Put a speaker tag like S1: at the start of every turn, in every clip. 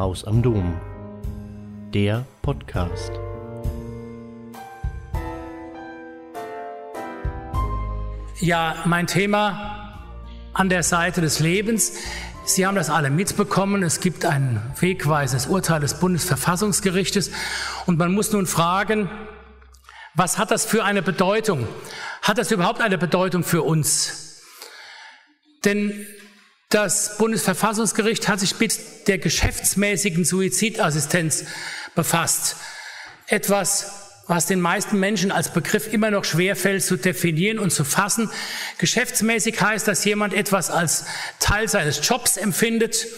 S1: Haus am Dom. Der Podcast.
S2: Ja, mein Thema an der Seite des Lebens. Sie haben das alle mitbekommen. Es gibt ein wegweisendes Urteil des Bundesverfassungsgerichtes. Und man muss nun fragen, was hat das für eine Bedeutung? Hat das überhaupt eine Bedeutung für uns? Denn das Bundesverfassungsgericht hat sich mit der geschäftsmäßigen Suizidassistenz befasst. Etwas, was den meisten Menschen als Begriff immer noch schwerfällt zu definieren und zu fassen. Geschäftsmäßig heißt, dass jemand etwas als Teil seines Jobs empfindet,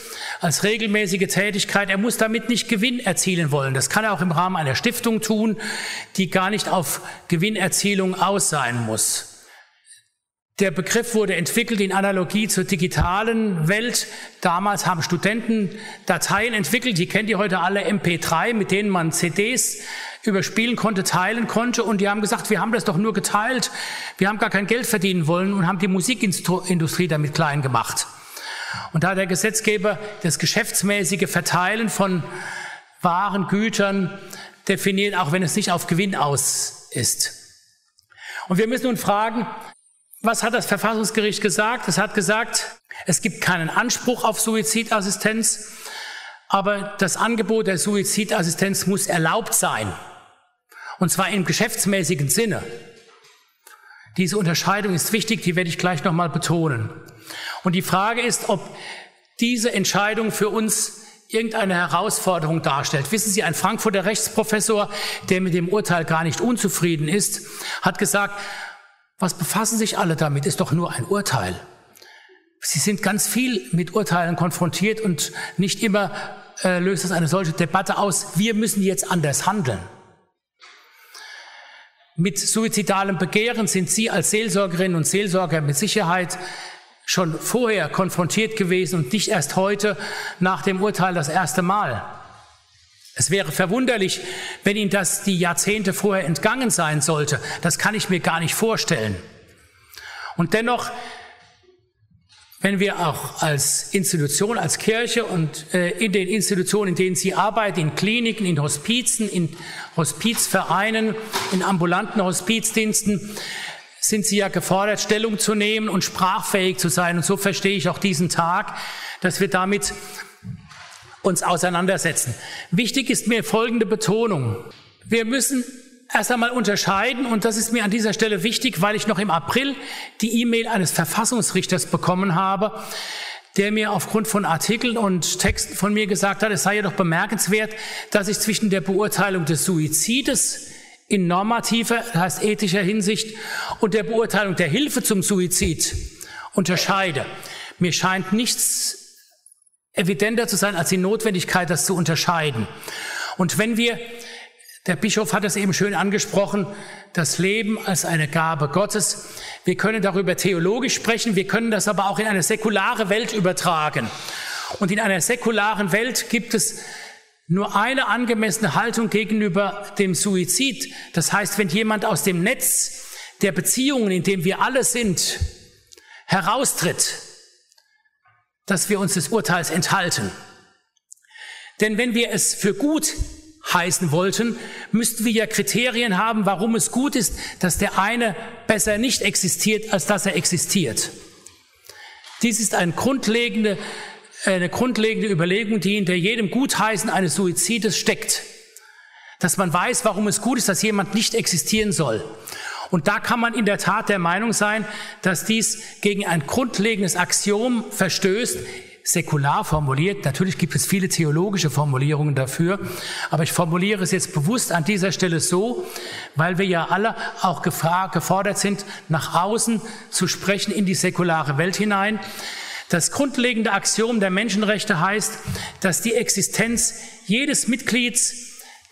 S2: als regelmäßige Tätigkeit. Er muss damit nicht Gewinn erzielen wollen. Das kann er auch im Rahmen einer Stiftung tun, die gar nicht auf Gewinnerzielung aus sein muss. Der Begriff wurde entwickelt in Analogie zur digitalen Welt. Damals haben Studenten Dateien entwickelt, die kennt ihr heute alle MP3, mit denen man CDs überspielen konnte, teilen konnte. Und die haben gesagt, wir haben das doch nur geteilt. Wir haben gar kein Geld verdienen wollen und haben die Musikindustrie damit klein gemacht. Und da hat der Gesetzgeber das geschäftsmäßige Verteilen von Waren, Gütern definiert, auch wenn es nicht auf Gewinn aus ist. Und wir müssen nun fragen, was hat das Verfassungsgericht gesagt? Es hat gesagt, es gibt keinen Anspruch auf Suizidassistenz, aber das Angebot der Suizidassistenz muss erlaubt sein. Und zwar im geschäftsmäßigen Sinne. Diese Unterscheidung ist wichtig, die werde ich gleich nochmal betonen. Und die Frage ist, ob diese Entscheidung für uns irgendeine Herausforderung darstellt. Wissen Sie, ein Frankfurter Rechtsprofessor, der mit dem Urteil gar nicht unzufrieden ist, hat gesagt, was befassen sich alle damit? Ist doch nur ein Urteil. Sie sind ganz viel mit Urteilen konfrontiert und nicht immer äh, löst es eine solche Debatte aus. Wir müssen jetzt anders handeln. Mit suizidalem Begehren sind Sie als Seelsorgerinnen und Seelsorger mit Sicherheit schon vorher konfrontiert gewesen und nicht erst heute nach dem Urteil das erste Mal. Es wäre verwunderlich, wenn Ihnen das die Jahrzehnte vorher entgangen sein sollte. Das kann ich mir gar nicht vorstellen. Und dennoch, wenn wir auch als Institution, als Kirche und äh, in den Institutionen, in denen Sie arbeiten, in Kliniken, in Hospizen, in Hospizvereinen, in ambulanten Hospizdiensten, sind Sie ja gefordert, Stellung zu nehmen und sprachfähig zu sein. Und so verstehe ich auch diesen Tag, dass wir damit uns auseinandersetzen. Wichtig ist mir folgende Betonung. Wir müssen erst einmal unterscheiden, und das ist mir an dieser Stelle wichtig, weil ich noch im April die E-Mail eines Verfassungsrichters bekommen habe, der mir aufgrund von Artikeln und Texten von mir gesagt hat, es sei jedoch bemerkenswert, dass ich zwischen der Beurteilung des Suizides in normativer, das heißt ethischer Hinsicht, und der Beurteilung der Hilfe zum Suizid unterscheide. Mir scheint nichts evidenter zu sein als die Notwendigkeit, das zu unterscheiden. Und wenn wir, der Bischof hat es eben schön angesprochen, das Leben als eine Gabe Gottes, wir können darüber theologisch sprechen, wir können das aber auch in eine säkulare Welt übertragen. Und in einer säkularen Welt gibt es nur eine angemessene Haltung gegenüber dem Suizid. Das heißt, wenn jemand aus dem Netz der Beziehungen, in dem wir alle sind, heraustritt, dass wir uns des Urteils enthalten. Denn wenn wir es für gut heißen wollten, müssten wir ja Kriterien haben, warum es gut ist, dass der eine besser nicht existiert, als dass er existiert. Dies ist eine grundlegende, eine grundlegende Überlegung, die hinter jedem Gutheißen eines Suizides steckt. Dass man weiß, warum es gut ist, dass jemand nicht existieren soll. Und da kann man in der Tat der Meinung sein, dass dies gegen ein grundlegendes Axiom verstößt, säkular formuliert. Natürlich gibt es viele theologische Formulierungen dafür, aber ich formuliere es jetzt bewusst an dieser Stelle so, weil wir ja alle auch gefordert sind, nach außen zu sprechen in die säkulare Welt hinein. Das grundlegende Axiom der Menschenrechte heißt, dass die Existenz jedes Mitglieds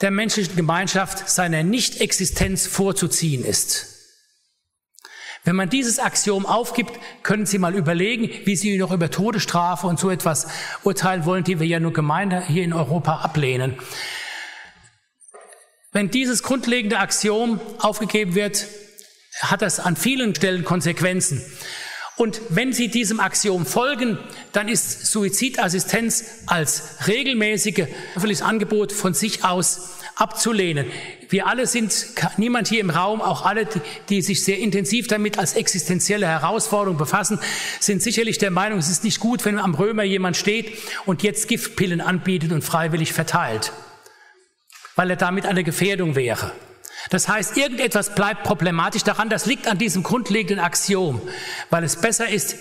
S2: der menschlichen Gemeinschaft seiner Nichtexistenz vorzuziehen ist. Wenn man dieses Axiom aufgibt, können Sie mal überlegen, wie Sie noch über Todesstrafe und so etwas urteilen wollen, die wir ja nur gemein hier in Europa ablehnen. Wenn dieses grundlegende Axiom aufgegeben wird, hat das an vielen Stellen Konsequenzen. Und wenn Sie diesem Axiom folgen, dann ist Suizidassistenz als regelmäßige öffentliches Angebot von sich aus abzulehnen. Wir alle sind, niemand hier im Raum, auch alle, die, die, sich sehr intensiv damit als existenzielle Herausforderung befassen, sind sicherlich der Meinung, es ist nicht gut, wenn am Römer jemand steht und jetzt Giftpillen anbietet und freiwillig verteilt, weil er damit eine Gefährdung wäre. Das heißt, irgendetwas bleibt problematisch daran, das liegt an diesem grundlegenden Axiom, weil es besser ist,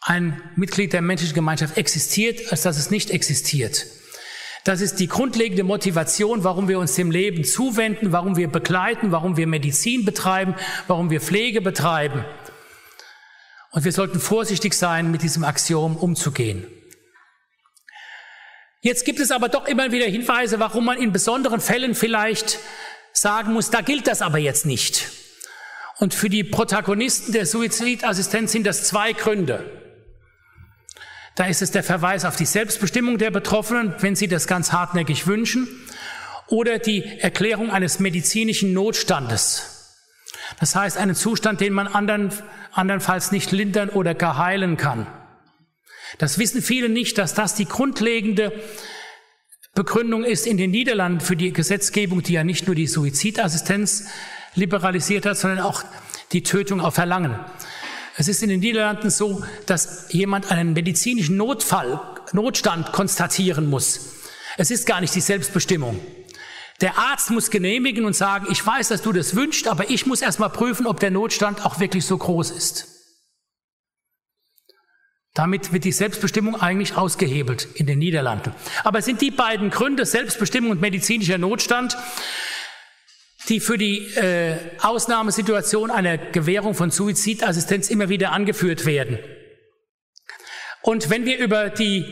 S2: ein Mitglied der menschlichen Gemeinschaft existiert, als dass es nicht existiert. Das ist die grundlegende Motivation, warum wir uns dem Leben zuwenden, warum wir begleiten, warum wir Medizin betreiben, warum wir Pflege betreiben. Und wir sollten vorsichtig sein, mit diesem Axiom umzugehen. Jetzt gibt es aber doch immer wieder Hinweise, warum man in besonderen Fällen vielleicht sagen muss, da gilt das aber jetzt nicht. Und für die Protagonisten der Suizidassistenz sind das zwei Gründe. Da ist es der Verweis auf die Selbstbestimmung der Betroffenen, wenn sie das ganz hartnäckig wünschen, oder die Erklärung eines medizinischen Notstandes. Das heißt, einen Zustand, den man andern, andernfalls nicht lindern oder gar heilen kann. Das wissen viele nicht, dass das die grundlegende Begründung ist in den Niederlanden für die Gesetzgebung, die ja nicht nur die Suizidassistenz liberalisiert hat, sondern auch die Tötung auf Verlangen. Es ist in den Niederlanden so, dass jemand einen medizinischen Notfall, Notstand konstatieren muss. Es ist gar nicht die Selbstbestimmung. Der Arzt muss genehmigen und sagen, ich weiß, dass du das wünschst, aber ich muss erstmal prüfen, ob der Notstand auch wirklich so groß ist. Damit wird die Selbstbestimmung eigentlich ausgehebelt in den Niederlanden. Aber es sind die beiden Gründe, Selbstbestimmung und medizinischer Notstand, die für die äh, Ausnahmesituation einer Gewährung von Suizidassistenz immer wieder angeführt werden. Und wenn wir über die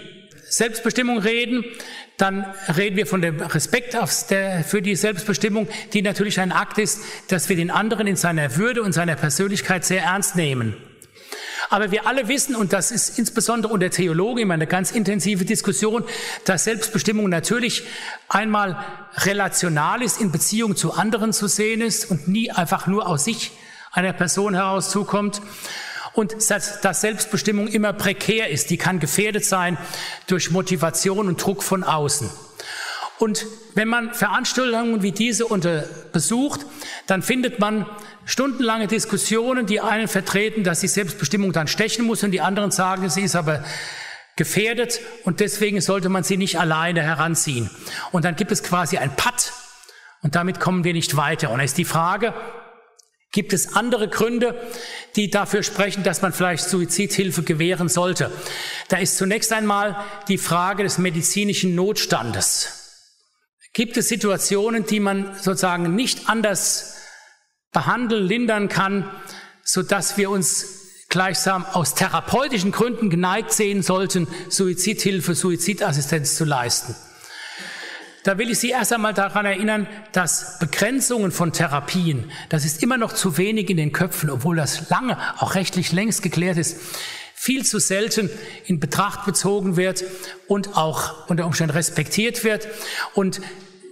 S2: Selbstbestimmung reden, dann reden wir von dem Respekt für die Selbstbestimmung, die natürlich ein Akt ist, dass wir den anderen in seiner Würde und seiner Persönlichkeit sehr ernst nehmen. Aber wir alle wissen, und das ist insbesondere unter Theologen immer eine ganz intensive Diskussion, dass Selbstbestimmung natürlich einmal relational ist, in Beziehung zu anderen zu sehen ist und nie einfach nur aus sich einer Person heraus zukommt. Und dass, Selbstbestimmung immer prekär ist, die kann gefährdet sein durch Motivation und Druck von außen. Und wenn man Veranstaltungen wie diese unter besucht, dann findet man stundenlange Diskussionen, die einen vertreten, dass die Selbstbestimmung dann stechen muss und die anderen sagen, sie ist aber gefährdet und deswegen sollte man sie nicht alleine heranziehen. Und dann gibt es quasi ein Patt und damit kommen wir nicht weiter. Und da ist die Frage, gibt es andere Gründe, die dafür sprechen, dass man vielleicht Suizidhilfe gewähren sollte? Da ist zunächst einmal die Frage des medizinischen Notstandes. Gibt es Situationen, die man sozusagen nicht anders behandeln, lindern kann, so dass wir uns gleichsam aus therapeutischen Gründen geneigt sehen sollten, Suizidhilfe, Suizidassistenz zu leisten? Da will ich Sie erst einmal daran erinnern, dass Begrenzungen von Therapien, das ist immer noch zu wenig in den Köpfen, obwohl das lange, auch rechtlich längst geklärt ist, viel zu selten in Betracht bezogen wird und auch unter Umständen respektiert wird. Und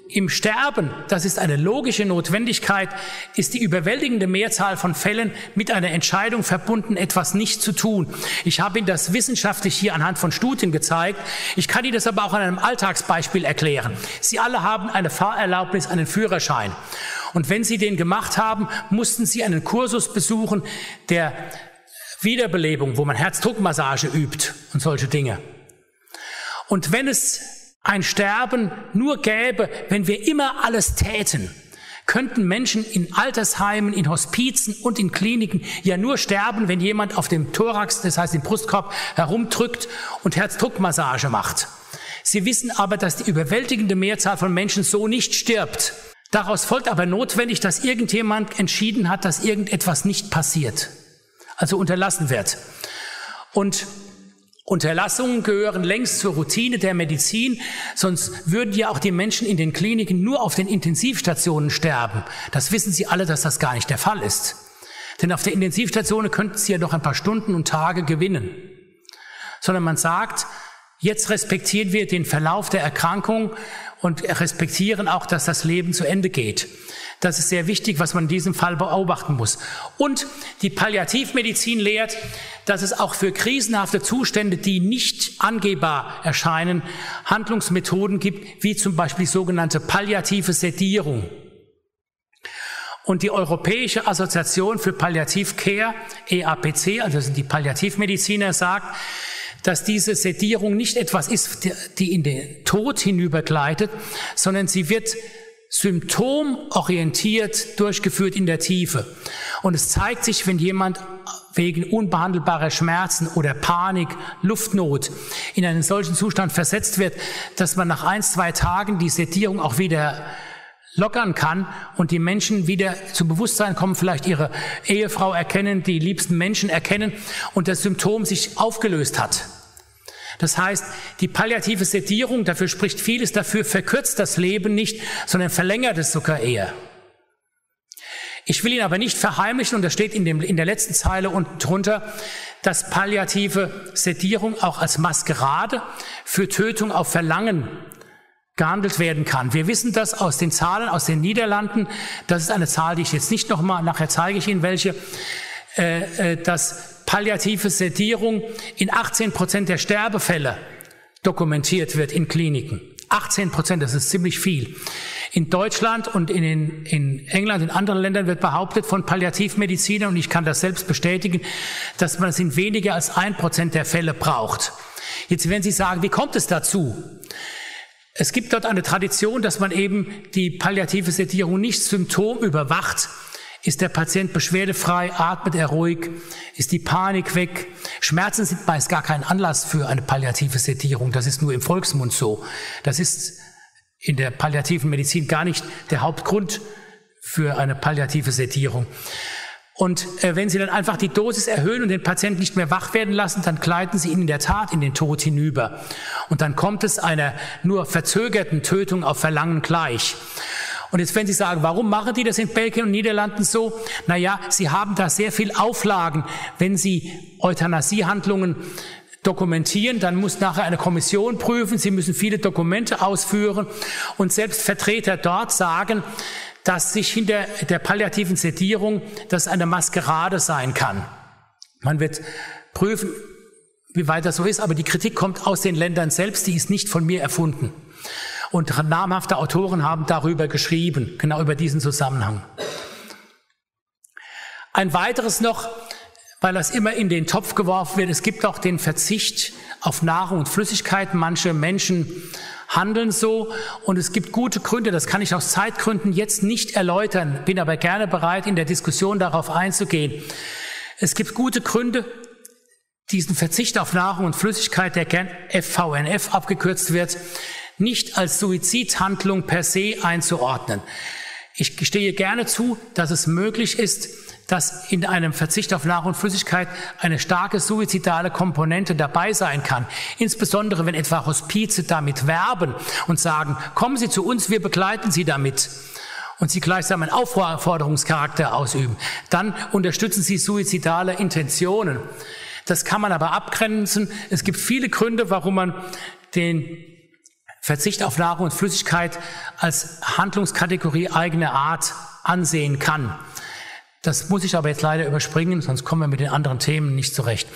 S2: im Sterben, das ist eine logische Notwendigkeit, ist die überwältigende Mehrzahl von Fällen mit einer Entscheidung verbunden, etwas nicht zu tun. Ich habe Ihnen das wissenschaftlich hier anhand von Studien gezeigt. Ich kann Ihnen das aber auch an einem Alltagsbeispiel erklären. Sie alle haben eine Fahrerlaubnis, einen Führerschein. Und wenn Sie den gemacht haben, mussten Sie einen Kursus besuchen der Wiederbelebung, wo man Herzdruckmassage übt und solche Dinge. Und wenn es ein Sterben nur gäbe, wenn wir immer alles täten, könnten Menschen in Altersheimen, in Hospizen und in Kliniken ja nur sterben, wenn jemand auf dem Thorax, das heißt im Brustkorb, herumdrückt und Herzdruckmassage macht. Sie wissen aber, dass die überwältigende Mehrzahl von Menschen so nicht stirbt. Daraus folgt aber notwendig, dass irgendjemand entschieden hat, dass irgendetwas nicht passiert, also unterlassen wird. Und Unterlassungen gehören längst zur Routine der Medizin, sonst würden ja auch die Menschen in den Kliniken nur auf den Intensivstationen sterben. Das wissen Sie alle, dass das gar nicht der Fall ist. Denn auf der Intensivstation könnten Sie ja noch ein paar Stunden und Tage gewinnen. Sondern man sagt, Jetzt respektieren wir den Verlauf der Erkrankung und respektieren auch, dass das Leben zu Ende geht. Das ist sehr wichtig, was man in diesem Fall beobachten muss. Und die Palliativmedizin lehrt, dass es auch für krisenhafte Zustände, die nicht angehbar erscheinen, Handlungsmethoden gibt, wie zum Beispiel sogenannte palliative Sedierung. Und die Europäische Assoziation für Palliativcare, EAPC, also die Palliativmediziner, sagt, dass diese Sedierung nicht etwas ist, die in den Tod hinübergleitet, sondern sie wird symptomorientiert durchgeführt in der Tiefe. Und es zeigt sich, wenn jemand wegen unbehandelbarer Schmerzen oder Panik, Luftnot in einen solchen Zustand versetzt wird, dass man nach ein, zwei Tagen die Sedierung auch wieder lockern kann und die Menschen wieder zu Bewusstsein kommen, vielleicht ihre Ehefrau erkennen, die liebsten Menschen erkennen und das Symptom sich aufgelöst hat. Das heißt, die palliative Sedierung, dafür spricht vieles dafür, verkürzt das Leben nicht, sondern verlängert es sogar eher. Ich will ihn aber nicht verheimlichen, und das steht in, dem, in der letzten Zeile unten drunter, dass palliative Sedierung auch als Maskerade für Tötung auf Verlangen gehandelt werden kann. Wir wissen das aus den Zahlen aus den Niederlanden. Das ist eine Zahl, die ich jetzt nicht nochmal, nachher zeige ich Ihnen welche, äh, äh, dass palliative Sedierung in 18 Prozent der Sterbefälle dokumentiert wird in Kliniken. 18 Prozent, das ist ziemlich viel. In Deutschland und in, in, in England, in anderen Ländern wird behauptet von Palliativmedizinern, und ich kann das selbst bestätigen, dass man es in weniger als ein Prozent der Fälle braucht. Jetzt werden Sie sagen, wie kommt es dazu? Es gibt dort eine Tradition, dass man eben die palliative Sedierung nicht symptomüberwacht. Ist der Patient beschwerdefrei, atmet er ruhig, ist die Panik weg. Schmerzen sind meist gar kein Anlass für eine palliative Sedierung. Das ist nur im Volksmund so. Das ist in der palliativen Medizin gar nicht der Hauptgrund für eine palliative Sedierung. Und äh, wenn Sie dann einfach die Dosis erhöhen und den Patienten nicht mehr wach werden lassen, dann gleiten Sie ihn in der Tat in den Tod hinüber. Und dann kommt es einer nur verzögerten Tötung auf Verlangen gleich. Und jetzt, wenn Sie sagen, warum machen die das in Belgien und Niederlanden so? Naja, sie haben da sehr viel Auflagen. Wenn sie Euthanasiehandlungen dokumentieren, dann muss nachher eine Kommission prüfen, sie müssen viele Dokumente ausführen und selbst Vertreter dort sagen, dass sich hinter der palliativen Sedierung das eine Maskerade sein kann. Man wird prüfen, wie weit das so ist, aber die Kritik kommt aus den Ländern selbst, die ist nicht von mir erfunden. Und namhafte Autoren haben darüber geschrieben, genau über diesen Zusammenhang. Ein weiteres noch, weil das immer in den Topf geworfen wird, es gibt auch den Verzicht auf Nahrung und Flüssigkeiten. Manche Menschen handeln so und es gibt gute Gründe, das kann ich aus Zeitgründen jetzt nicht erläutern, bin aber gerne bereit, in der Diskussion darauf einzugehen. Es gibt gute Gründe, diesen Verzicht auf Nahrung und Flüssigkeit, der gern FVNF abgekürzt wird, nicht als Suizidhandlung per se einzuordnen. Ich gestehe gerne zu, dass es möglich ist, dass in einem Verzicht auf Nahrung und Flüssigkeit eine starke suizidale Komponente dabei sein kann. Insbesondere wenn etwa Hospize damit werben und sagen, kommen Sie zu uns, wir begleiten Sie damit. Und sie gleichsam einen Aufforderungscharakter ausüben. Dann unterstützen sie suizidale Intentionen. Das kann man aber abgrenzen. Es gibt viele Gründe, warum man den Verzicht auf Nahrung und Flüssigkeit als Handlungskategorie eigene Art ansehen kann. Das muss ich aber jetzt leider überspringen, sonst kommen wir mit den anderen Themen nicht zurecht.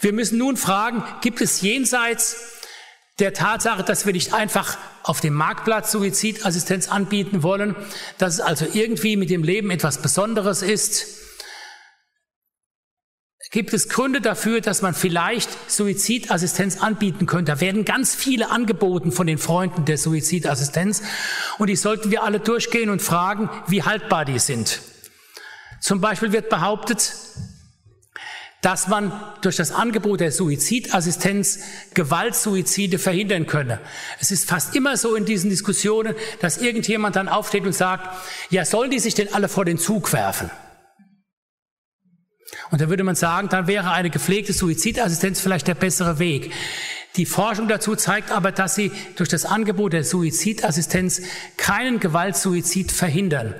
S2: Wir müssen nun fragen, gibt es jenseits der Tatsache, dass wir nicht einfach auf dem Marktplatz Suizidassistenz anbieten wollen, dass es also irgendwie mit dem Leben etwas Besonderes ist, gibt es Gründe dafür, dass man vielleicht Suizidassistenz anbieten könnte. Da werden ganz viele angeboten von den Freunden der Suizidassistenz und die sollten wir alle durchgehen und fragen, wie haltbar die sind. Zum Beispiel wird behauptet, dass man durch das Angebot der Suizidassistenz Gewaltsuizide verhindern könne. Es ist fast immer so in diesen Diskussionen, dass irgendjemand dann aufsteht und sagt, ja, sollen die sich denn alle vor den Zug werfen? Und da würde man sagen, dann wäre eine gepflegte Suizidassistenz vielleicht der bessere Weg. Die Forschung dazu zeigt aber, dass sie durch das Angebot der Suizidassistenz keinen Gewaltsuizid verhindern.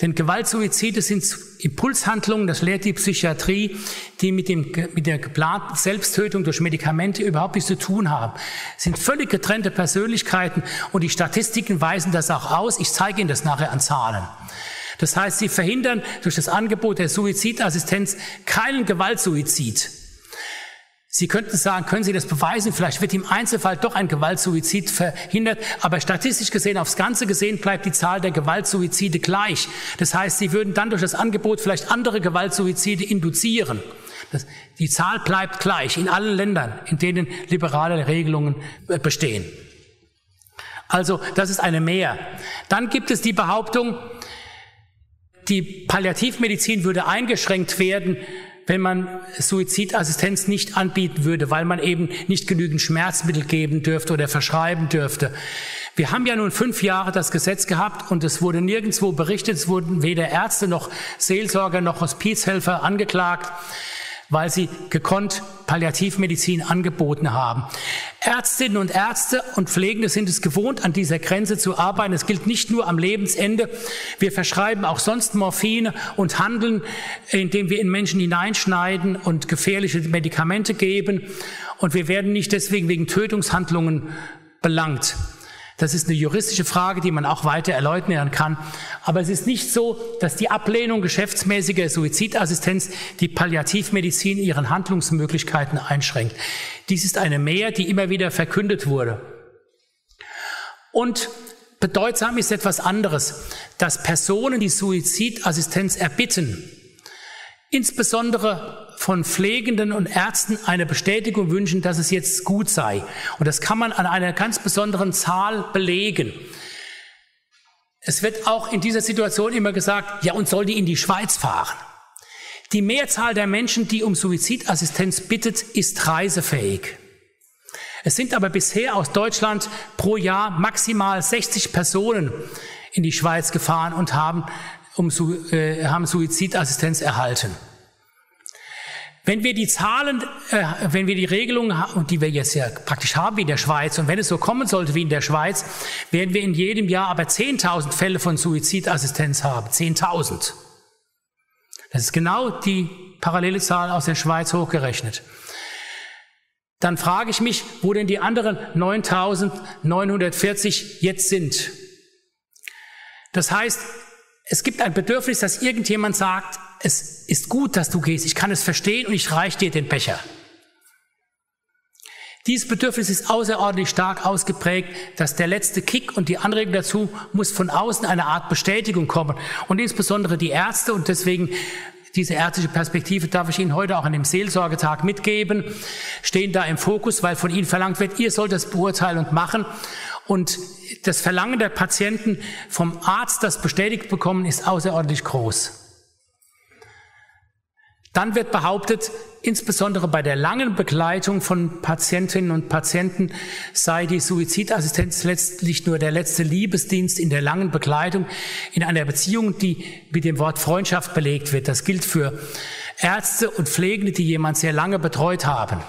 S2: Denn Gewaltsuizide sind Impulshandlungen, das lehrt die Psychiatrie, die mit, dem, mit der geplanten Selbsttötung durch Medikamente überhaupt nichts zu tun haben. Es sind völlig getrennte Persönlichkeiten und die Statistiken weisen das auch aus. Ich zeige Ihnen das nachher an Zahlen. Das heißt, sie verhindern durch das Angebot der Suizidassistenz keinen Gewaltsuizid. Sie könnten sagen, können Sie das beweisen? Vielleicht wird im Einzelfall doch ein Gewaltsuizid verhindert, aber statistisch gesehen, aufs Ganze gesehen, bleibt die Zahl der Gewaltsuizide gleich. Das heißt, Sie würden dann durch das Angebot vielleicht andere Gewaltsuizide induzieren. Das, die Zahl bleibt gleich in allen Ländern, in denen liberale Regelungen äh, bestehen. Also, das ist eine Mehr. Dann gibt es die Behauptung, die Palliativmedizin würde eingeschränkt werden wenn man Suizidassistenz nicht anbieten würde, weil man eben nicht genügend Schmerzmittel geben dürfte oder verschreiben dürfte. Wir haben ja nun fünf Jahre das Gesetz gehabt und es wurde nirgendwo berichtet, es wurden weder Ärzte noch Seelsorger noch Hospizhelfer angeklagt weil sie gekonnt Palliativmedizin angeboten haben. Ärztinnen und Ärzte und Pflegende sind es gewohnt, an dieser Grenze zu arbeiten. Es gilt nicht nur am Lebensende. Wir verschreiben auch sonst Morphine und handeln, indem wir in Menschen hineinschneiden und gefährliche Medikamente geben. Und wir werden nicht deswegen wegen Tötungshandlungen belangt. Das ist eine juristische Frage, die man auch weiter erläutern kann. Aber es ist nicht so, dass die Ablehnung geschäftsmäßiger Suizidassistenz die Palliativmedizin ihren Handlungsmöglichkeiten einschränkt. Dies ist eine Mehr, die immer wieder verkündet wurde. Und bedeutsam ist etwas anderes, dass Personen, die Suizidassistenz erbitten, insbesondere von Pflegenden und Ärzten eine Bestätigung wünschen, dass es jetzt gut sei. Und das kann man an einer ganz besonderen Zahl belegen. Es wird auch in dieser Situation immer gesagt, ja, und soll die in die Schweiz fahren? Die Mehrzahl der Menschen, die um Suizidassistenz bittet, ist reisefähig. Es sind aber bisher aus Deutschland pro Jahr maximal 60 Personen in die Schweiz gefahren und haben, um, äh, haben Suizidassistenz erhalten. Wenn wir die Zahlen, äh, wenn wir die Regelungen, die wir jetzt ja praktisch haben wie in der Schweiz, und wenn es so kommen sollte wie in der Schweiz, werden wir in jedem Jahr aber 10.000 Fälle von Suizidassistenz haben. 10.000. Das ist genau die parallele Zahl aus der Schweiz hochgerechnet. Dann frage ich mich, wo denn die anderen 9.940 jetzt sind. Das heißt, es gibt ein Bedürfnis, dass irgendjemand sagt, es ist gut, dass du gehst, ich kann es verstehen und ich reiche dir den Becher. Dieses Bedürfnis ist außerordentlich stark ausgeprägt, dass der letzte Kick und die Anregung dazu muss von außen eine Art Bestätigung kommen. Und insbesondere die Ärzte und deswegen diese ärztliche Perspektive darf ich Ihnen heute auch an dem Seelsorgetag mitgeben, stehen da im Fokus, weil von Ihnen verlangt wird, ihr sollt das beurteilen und machen. Und das Verlangen der Patienten vom Arzt, das bestätigt bekommen, ist außerordentlich groß. Dann wird behauptet, insbesondere bei der langen Begleitung von Patientinnen und Patienten sei die Suizidassistenz letztlich nur der letzte Liebesdienst in der langen Begleitung in einer Beziehung, die mit dem Wort Freundschaft belegt wird. Das gilt für Ärzte und Pflegende, die jemand sehr lange betreut haben.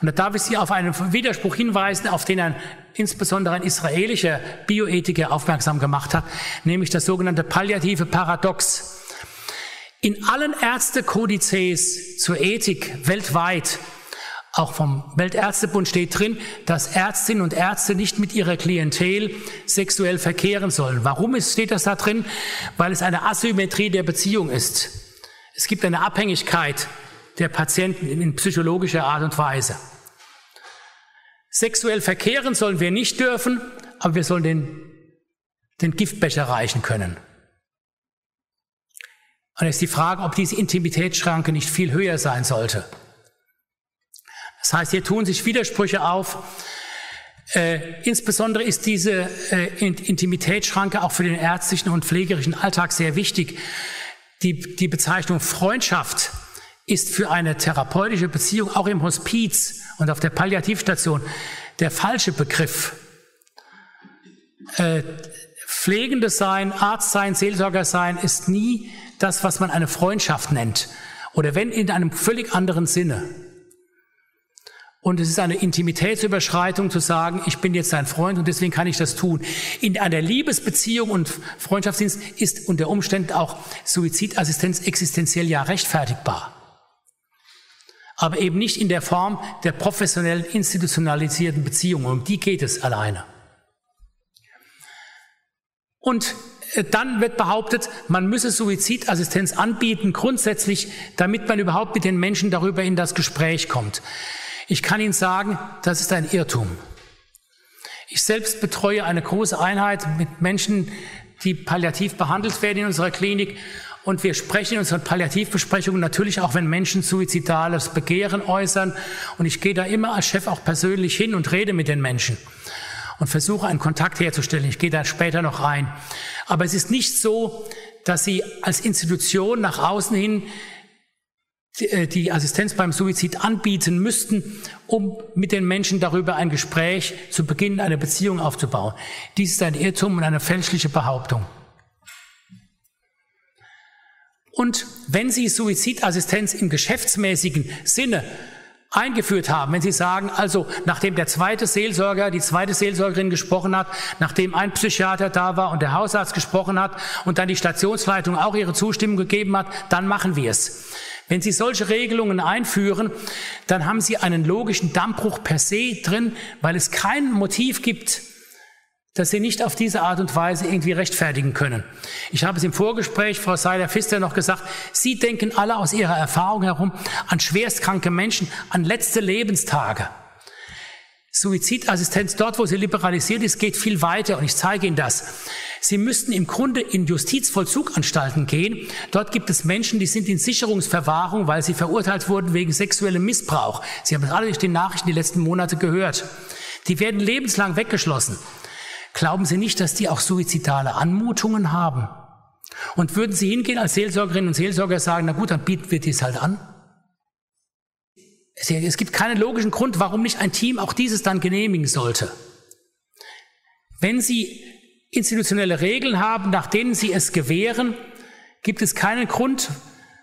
S2: Und da darf ich Sie auf einen Widerspruch hinweisen, auf den ein insbesondere ein israelischer Bioethiker aufmerksam gemacht hat, nämlich das sogenannte palliative Paradox. In allen Ärztekodizes zur Ethik weltweit, auch vom Weltärztebund steht drin, dass Ärztinnen und Ärzte nicht mit ihrer Klientel sexuell verkehren sollen. Warum steht das da drin? Weil es eine Asymmetrie der Beziehung ist. Es gibt eine Abhängigkeit der Patienten in psychologischer Art und Weise. Sexuell verkehren sollen wir nicht dürfen, aber wir sollen den, den Giftbecher reichen können. Und ist die Frage, ob diese Intimitätsschranke nicht viel höher sein sollte. Das heißt, hier tun sich Widersprüche auf. Äh, insbesondere ist diese äh, Intimitätsschranke auch für den ärztlichen und pflegerischen Alltag sehr wichtig. Die, die Bezeichnung Freundschaft ist für eine therapeutische Beziehung auch im Hospiz und auf der Palliativstation der falsche Begriff. Äh, Pflegendes sein, Arzt sein, Seelsorger sein ist nie das, was man eine Freundschaft nennt. Oder wenn in einem völlig anderen Sinne. Und es ist eine Intimitätsüberschreitung zu sagen, ich bin jetzt dein Freund und deswegen kann ich das tun. In einer Liebesbeziehung und Freundschaftsdienst ist unter Umständen auch Suizidassistenz existenziell ja rechtfertigbar. Aber eben nicht in der Form der professionellen institutionalisierten Beziehung. Um die geht es alleine. Und dann wird behauptet, man müsse Suizidassistenz anbieten, grundsätzlich, damit man überhaupt mit den Menschen darüber in das Gespräch kommt. Ich kann Ihnen sagen, das ist ein Irrtum. Ich selbst betreue eine große Einheit mit Menschen, die palliativ behandelt werden in unserer Klinik. Und wir sprechen in unseren Palliativbesprechungen natürlich auch, wenn Menschen suizidales Begehren äußern. Und ich gehe da immer als Chef auch persönlich hin und rede mit den Menschen und versuche einen Kontakt herzustellen. Ich gehe da später noch rein. Aber es ist nicht so, dass Sie als Institution nach außen hin äh, die Assistenz beim Suizid anbieten müssten, um mit den Menschen darüber ein Gespräch zu beginnen, eine Beziehung aufzubauen. Dies ist ein Irrtum und eine fälschliche Behauptung. Und wenn Sie Suizidassistenz im geschäftsmäßigen Sinne eingeführt haben, wenn Sie sagen, also nachdem der zweite Seelsorger, die zweite Seelsorgerin gesprochen hat, nachdem ein Psychiater da war und der Hausarzt gesprochen hat und dann die Stationsleitung auch ihre Zustimmung gegeben hat, dann machen wir es. Wenn Sie solche Regelungen einführen, dann haben Sie einen logischen Dammbruch per se drin, weil es kein Motiv gibt, dass sie nicht auf diese Art und Weise irgendwie rechtfertigen können. Ich habe es im Vorgespräch, Frau Seiler-Pfister, noch gesagt, Sie denken alle aus Ihrer Erfahrung herum an schwerstkranke Menschen, an letzte Lebenstage. Suizidassistenz dort, wo sie liberalisiert ist, geht viel weiter und ich zeige Ihnen das. Sie müssten im Grunde in Justizvollzuganstalten gehen. Dort gibt es Menschen, die sind in Sicherungsverwahrung, weil sie verurteilt wurden wegen sexuellem Missbrauch. Sie haben das alle durch die Nachrichten die letzten Monate gehört. Die werden lebenslang weggeschlossen. Glauben Sie nicht, dass die auch suizidale Anmutungen haben? Und würden Sie hingehen als Seelsorgerinnen und Seelsorger sagen, na gut, dann bieten wir dies halt an? Es gibt keinen logischen Grund, warum nicht ein Team auch dieses dann genehmigen sollte. Wenn Sie institutionelle Regeln haben, nach denen Sie es gewähren, gibt es keinen Grund,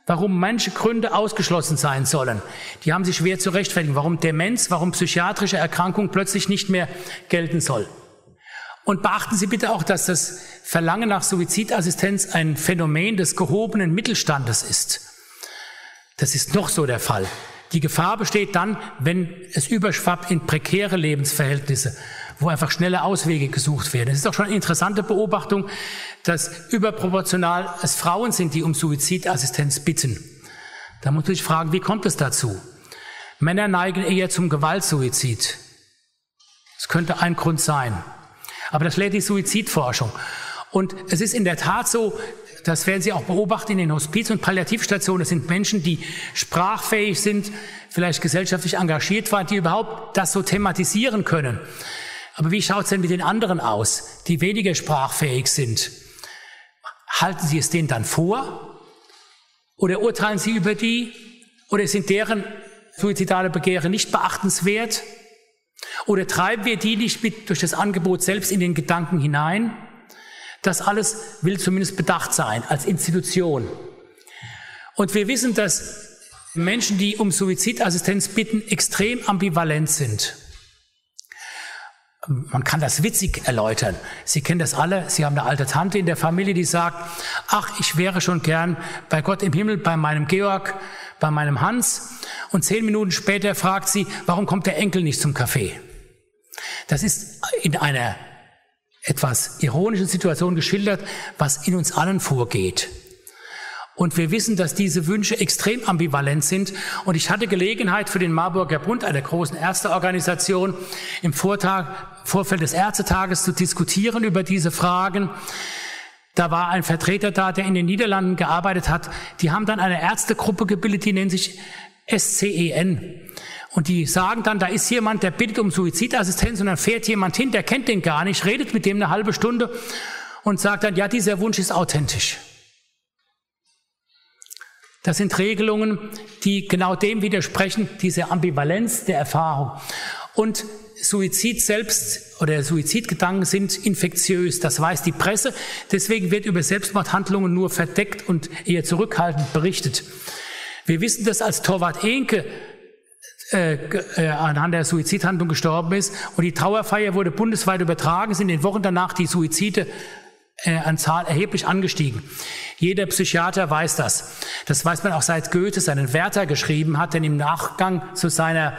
S2: warum manche Gründe ausgeschlossen sein sollen. Die haben Sie schwer zu rechtfertigen, warum Demenz, warum psychiatrische Erkrankung plötzlich nicht mehr gelten soll. Und beachten Sie bitte auch, dass das Verlangen nach Suizidassistenz ein Phänomen des gehobenen Mittelstandes ist. Das ist noch so der Fall. Die Gefahr besteht dann, wenn es überschwappt in prekäre Lebensverhältnisse, wo einfach schnelle Auswege gesucht werden. Es ist auch schon eine interessante Beobachtung, dass überproportional es Frauen sind, die um Suizidassistenz bitten. Da muss sich fragen, wie kommt es dazu? Männer neigen eher zum Gewaltsuizid. Das könnte ein Grund sein. Aber das lehrt die Suizidforschung. Und es ist in der Tat so, das werden Sie auch beobachten in den Hospiz- und Palliativstationen. Das sind Menschen, die sprachfähig sind, vielleicht gesellschaftlich engagiert waren, die überhaupt das so thematisieren können. Aber wie schaut es denn mit den anderen aus, die weniger sprachfähig sind? Halten Sie es denen dann vor? Oder urteilen Sie über die? Oder sind deren suizidale Begehre nicht beachtenswert? Oder treiben wir die nicht mit durch das Angebot selbst in den Gedanken hinein? Das alles will zumindest bedacht sein als Institution. Und wir wissen, dass Menschen, die um Suizidassistenz bitten, extrem ambivalent sind. Man kann das witzig erläutern. Sie kennen das alle. Sie haben eine alte Tante in der Familie, die sagt, ach, ich wäre schon gern bei Gott im Himmel, bei meinem Georg, bei meinem Hans. Und zehn Minuten später fragt sie, warum kommt der Enkel nicht zum Kaffee? Das ist in einer etwas ironischen Situation geschildert, was in uns allen vorgeht. Und wir wissen, dass diese Wünsche extrem ambivalent sind. Und ich hatte Gelegenheit für den Marburger Bund, einer großen Ärzteorganisation, im Vortag, Vorfeld des Ärztetages zu diskutieren über diese Fragen. Da war ein Vertreter da, der in den Niederlanden gearbeitet hat. Die haben dann eine Ärztegruppe gebildet, die nennt sich SCEN. Und die sagen dann, da ist jemand, der bittet um Suizidassistenz und dann fährt jemand hin, der kennt den gar nicht, redet mit dem eine halbe Stunde und sagt dann, ja, dieser Wunsch ist authentisch. Das sind Regelungen, die genau dem widersprechen, diese Ambivalenz der Erfahrung. Und Suizid selbst oder Suizidgedanken sind infektiös, das weiß die Presse. Deswegen wird über Selbstmordhandlungen nur verdeckt und eher zurückhaltend berichtet. Wir wissen das als Torwart Enke äh, äh, anhand der Suizidhandlung gestorben ist. Und die Trauerfeier wurde bundesweit übertragen, sind in den Wochen danach die Suizide äh, an Zahl erheblich angestiegen. Jeder Psychiater weiß das. Das weiß man auch seit Goethe seinen Werther geschrieben hat, denn im Nachgang zu seiner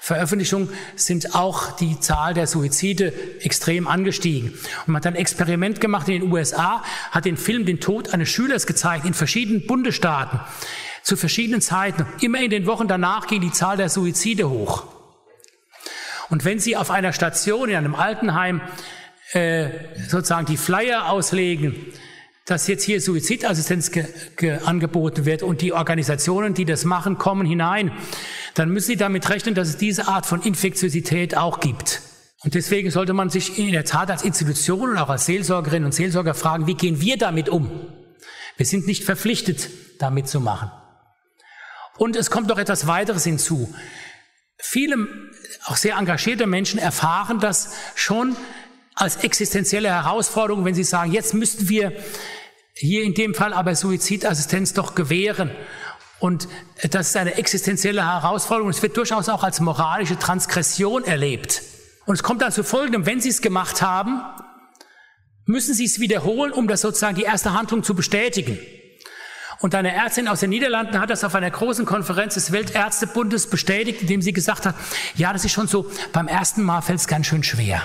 S2: Veröffentlichung sind auch die Zahl der Suizide extrem angestiegen. Und man hat ein Experiment gemacht in den USA, hat den Film Den Tod eines Schülers gezeigt in verschiedenen Bundesstaaten zu verschiedenen Zeiten. Immer in den Wochen danach ging die Zahl der Suizide hoch. Und wenn Sie auf einer Station in einem Altenheim äh, sozusagen die Flyer auslegen, dass jetzt hier Suizidassistenz angeboten wird und die Organisationen, die das machen, kommen hinein, dann müssen Sie damit rechnen, dass es diese Art von Infektiosität auch gibt. Und deswegen sollte man sich in der Tat als Institution und auch als Seelsorgerinnen und Seelsorger fragen, wie gehen wir damit um? Wir sind nicht verpflichtet, damit zu machen. Und es kommt noch etwas weiteres hinzu. Viele, auch sehr engagierte Menschen erfahren das schon als existenzielle Herausforderung, wenn sie sagen, jetzt müssten wir hier in dem Fall aber Suizidassistenz doch gewähren. Und das ist eine existenzielle Herausforderung. Es wird durchaus auch als moralische Transgression erlebt. Und es kommt dann zu Folgendem, wenn Sie es gemacht haben, müssen Sie es wiederholen, um das sozusagen die erste Handlung zu bestätigen. Und eine Ärztin aus den Niederlanden hat das auf einer großen Konferenz des Weltärztebundes bestätigt, indem sie gesagt hat, ja, das ist schon so, beim ersten Mal fällt es ganz schön schwer.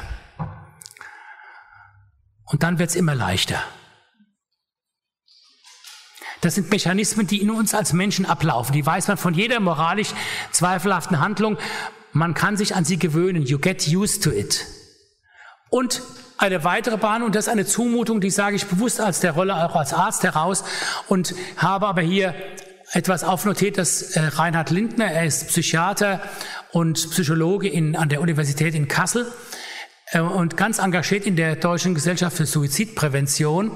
S2: Und dann wird es immer leichter. Das sind Mechanismen, die in uns als Menschen ablaufen. Die weiß man von jeder moralisch zweifelhaften Handlung. Man kann sich an sie gewöhnen. You get used to it. Und eine weitere Bahn, und das ist eine Zumutung, die sage ich bewusst als der Rolle auch als Arzt heraus und habe aber hier etwas aufnotiert, dass äh, Reinhard Lindner, er ist Psychiater und Psychologe in, an der Universität in Kassel und ganz engagiert in der Deutschen Gesellschaft für Suizidprävention.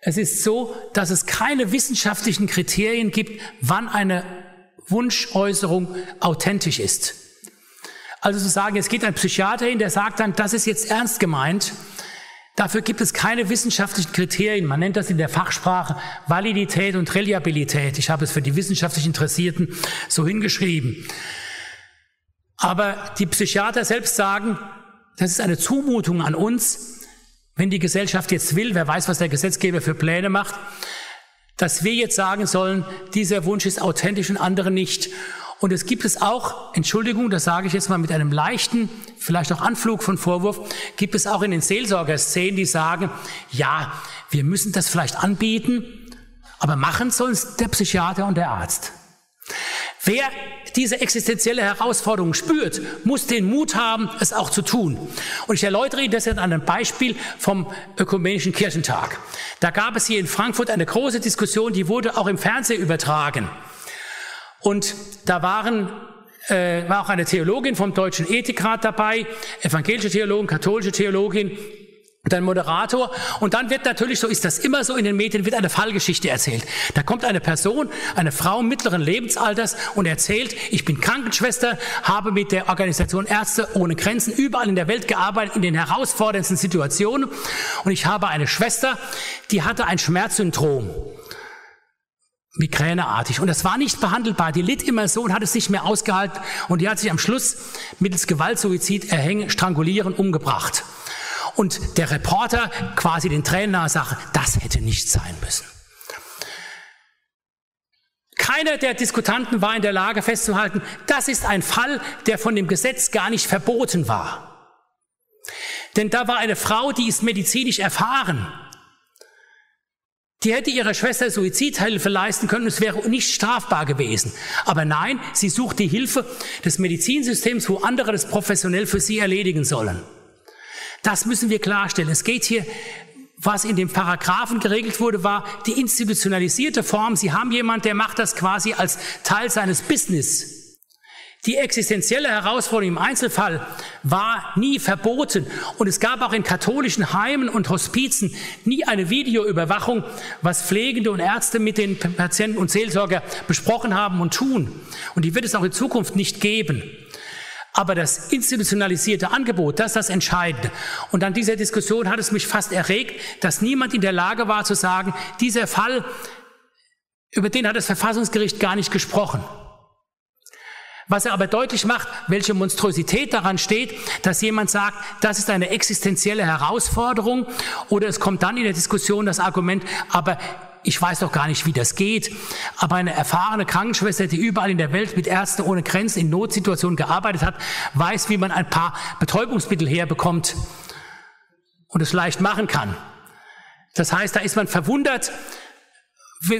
S2: Es ist so, dass es keine wissenschaftlichen Kriterien gibt, wann eine Wunschäußerung authentisch ist. Also zu sagen, es geht ein Psychiater hin, der sagt dann, das ist jetzt ernst gemeint. Dafür gibt es keine wissenschaftlichen Kriterien. Man nennt das in der Fachsprache Validität und Reliabilität. Ich habe es für die wissenschaftlich Interessierten so hingeschrieben. Aber die Psychiater selbst sagen, das ist eine Zumutung an uns, wenn die Gesellschaft jetzt will, wer weiß, was der Gesetzgeber für Pläne macht, dass wir jetzt sagen sollen, dieser Wunsch ist authentisch und andere nicht. Und es gibt es auch, Entschuldigung, das sage ich jetzt mal mit einem leichten, vielleicht auch Anflug von Vorwurf, gibt es auch in den Seelsorgerszenen, die sagen, ja, wir müssen das vielleicht anbieten, aber machen sollen es der Psychiater und der Arzt. Wer diese existenzielle Herausforderung spürt, muss den Mut haben, es auch zu tun. Und ich erläutere Ihnen das jetzt an einem Beispiel vom Ökumenischen Kirchentag. Da gab es hier in Frankfurt eine große Diskussion, die wurde auch im Fernsehen übertragen. Und da waren äh, war auch eine Theologin vom Deutschen Ethikrat dabei, evangelische Theologin, katholische Theologin, und ein Moderator. Und dann wird natürlich, so ist das immer so in den Medien, wird eine Fallgeschichte erzählt. Da kommt eine Person, eine Frau mittleren Lebensalters und erzählt, ich bin Krankenschwester, habe mit der Organisation Ärzte ohne Grenzen überall in der Welt gearbeitet, in den herausforderndsten Situationen. Und ich habe eine Schwester, die hatte ein Schmerzsyndrom migräneartig. Und das war nicht behandelbar. Die litt immer so und hat es nicht mehr ausgehalten. Und die hat sich am Schluss mittels Gewaltsuizid erhängen, strangulieren, umgebracht. Und der Reporter quasi den Tränen nahe sagt, das hätte nicht sein müssen. Keiner der Diskutanten war in der Lage festzuhalten, das ist ein Fall, der von dem Gesetz gar nicht verboten war. Denn da war eine Frau, die ist medizinisch erfahren. Die hätte ihrer Schwester Suizidhilfe leisten können, es wäre nicht strafbar gewesen. Aber nein, sie sucht die Hilfe des Medizinsystems, wo andere das professionell für sie erledigen sollen. Das müssen wir klarstellen. Es geht hier, was in dem Paragraphen geregelt wurde, war die institutionalisierte Form. Sie haben jemand, der macht das quasi als Teil seines Business. Die existenzielle Herausforderung im Einzelfall war nie verboten und es gab auch in katholischen Heimen und Hospizen nie eine Videoüberwachung, was Pflegende und Ärzte mit den Patienten und Seelsorger besprochen haben und tun. Und die wird es auch in Zukunft nicht geben. Aber das institutionalisierte Angebot, das ist das Entscheidende. Und an dieser Diskussion hat es mich fast erregt, dass niemand in der Lage war zu sagen, dieser Fall, über den hat das Verfassungsgericht gar nicht gesprochen. Was er aber deutlich macht, welche Monstrosität daran steht, dass jemand sagt, das ist eine existenzielle Herausforderung oder es kommt dann in der Diskussion das Argument, aber ich weiß doch gar nicht, wie das geht, aber eine erfahrene Krankenschwester, die überall in der Welt mit Ärzten ohne Grenzen in Notsituationen gearbeitet hat, weiß, wie man ein paar Betäubungsmittel herbekommt und es leicht machen kann. Das heißt, da ist man verwundert,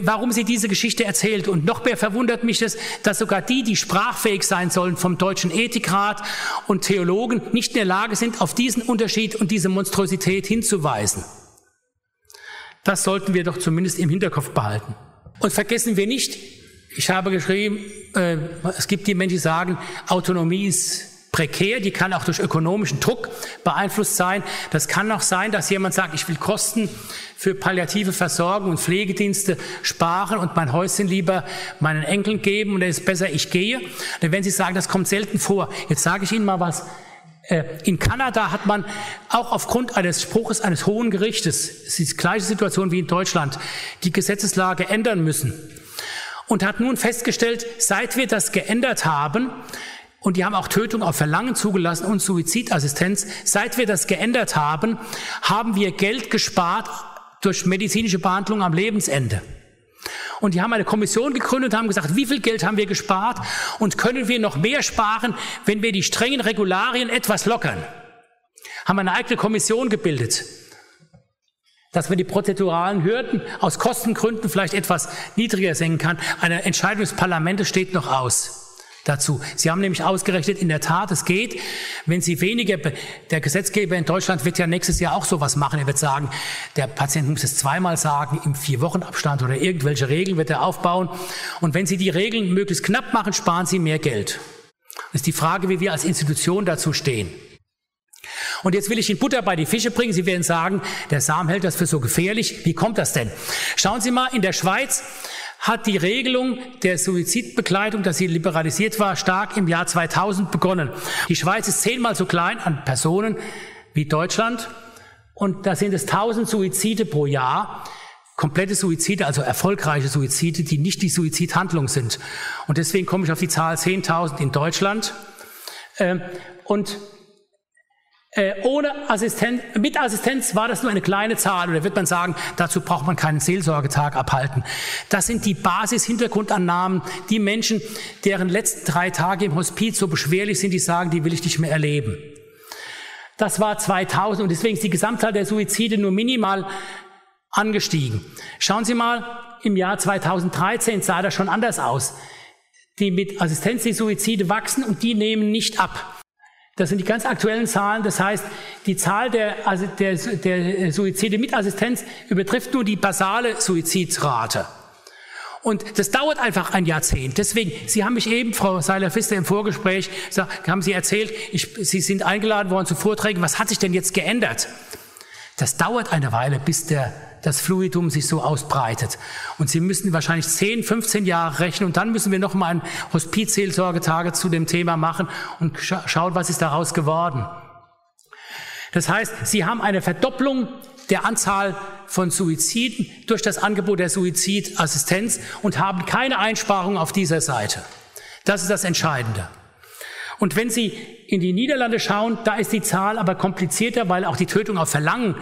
S2: warum sie diese Geschichte erzählt. Und noch mehr verwundert mich das, dass sogar die, die sprachfähig sein sollen vom Deutschen Ethikrat und Theologen, nicht in der Lage sind, auf diesen Unterschied und diese Monstrosität hinzuweisen. Das sollten wir doch zumindest im Hinterkopf behalten. Und vergessen wir nicht, ich habe geschrieben, äh, es gibt die Menschen, die sagen, Autonomie ist prekär, die kann auch durch ökonomischen Druck beeinflusst sein. Das kann auch sein, dass jemand sagt, ich will Kosten für palliative Versorgung und Pflegedienste sparen und mein Häuschen lieber meinen Enkeln geben und es ist besser, ich gehe. Denn wenn Sie sagen, das kommt selten vor, jetzt sage ich Ihnen mal was. Äh, in Kanada hat man auch aufgrund eines Spruches eines Hohen Gerichtes, es ist die gleiche Situation wie in Deutschland, die Gesetzeslage ändern müssen. Und hat nun festgestellt, seit wir das geändert haben, und die haben auch Tötung auf Verlangen zugelassen und Suizidassistenz. Seit wir das geändert haben, haben wir Geld gespart durch medizinische Behandlung am Lebensende. Und die haben eine Kommission gegründet und haben gesagt, wie viel Geld haben wir gespart und können wir noch mehr sparen, wenn wir die strengen Regularien etwas lockern. Haben eine eigene Kommission gebildet, dass man die prozeduralen Hürden aus Kostengründen vielleicht etwas niedriger senken kann. Eine Entscheidung des Parlaments steht noch aus dazu. Sie haben nämlich ausgerechnet, in der Tat, es geht, wenn Sie weniger, der Gesetzgeber in Deutschland wird ja nächstes Jahr auch sowas machen. Er wird sagen, der Patient muss es zweimal sagen, im Vier-Wochen-Abstand oder irgendwelche Regeln wird er aufbauen. Und wenn Sie die Regeln möglichst knapp machen, sparen Sie mehr Geld. Das ist die Frage, wie wir als Institution dazu stehen. Und jetzt will ich Ihnen Butter bei die Fische bringen. Sie werden sagen, der Samen hält das für so gefährlich. Wie kommt das denn? Schauen Sie mal, in der Schweiz hat die Regelung der Suizidbegleitung, dass sie liberalisiert war, stark im Jahr 2000 begonnen. Die Schweiz ist zehnmal so klein an Personen wie Deutschland und da sind es 1000 Suizide pro Jahr. Komplette Suizide, also erfolgreiche Suizide, die nicht die Suizidhandlung sind. Und deswegen komme ich auf die Zahl 10.000 in Deutschland. Ähm, und äh, ohne Assistenz, mit Assistenz war das nur eine kleine Zahl. Oder wird man sagen, dazu braucht man keinen Seelsorgetag abhalten. Das sind die Basis-Hintergrundannahmen. Die Menschen, deren letzten drei Tage im Hospiz so beschwerlich sind, die sagen, die will ich nicht mehr erleben. Das war 2000 und deswegen ist die Gesamtzahl der Suizide nur minimal angestiegen. Schauen Sie mal, im Jahr 2013 sah das schon anders aus. Die mit Assistenz die Suizide wachsen und die nehmen nicht ab. Das sind die ganz aktuellen Zahlen. Das heißt, die Zahl der, also der, der Suizide mit Assistenz übertrifft nur die basale Suizidrate. Und das dauert einfach ein Jahrzehnt. Deswegen, Sie haben mich eben, Frau Seiler-Pfister, im Vorgespräch, haben Sie erzählt, ich, Sie sind eingeladen worden zu Vorträgen. Was hat sich denn jetzt geändert? Das dauert eine Weile, bis der das Fluidum sich so ausbreitet. Und Sie müssen wahrscheinlich 10, 15 Jahre rechnen und dann müssen wir noch mal ein Hospizseelsorgetage zu dem Thema machen und scha schauen, was ist daraus geworden. Das heißt, Sie haben eine Verdopplung der Anzahl von Suiziden durch das Angebot der Suizidassistenz und haben keine Einsparung auf dieser Seite. Das ist das Entscheidende. Und wenn Sie in die Niederlande schauen, da ist die Zahl aber komplizierter, weil auch die Tötung auf Verlangen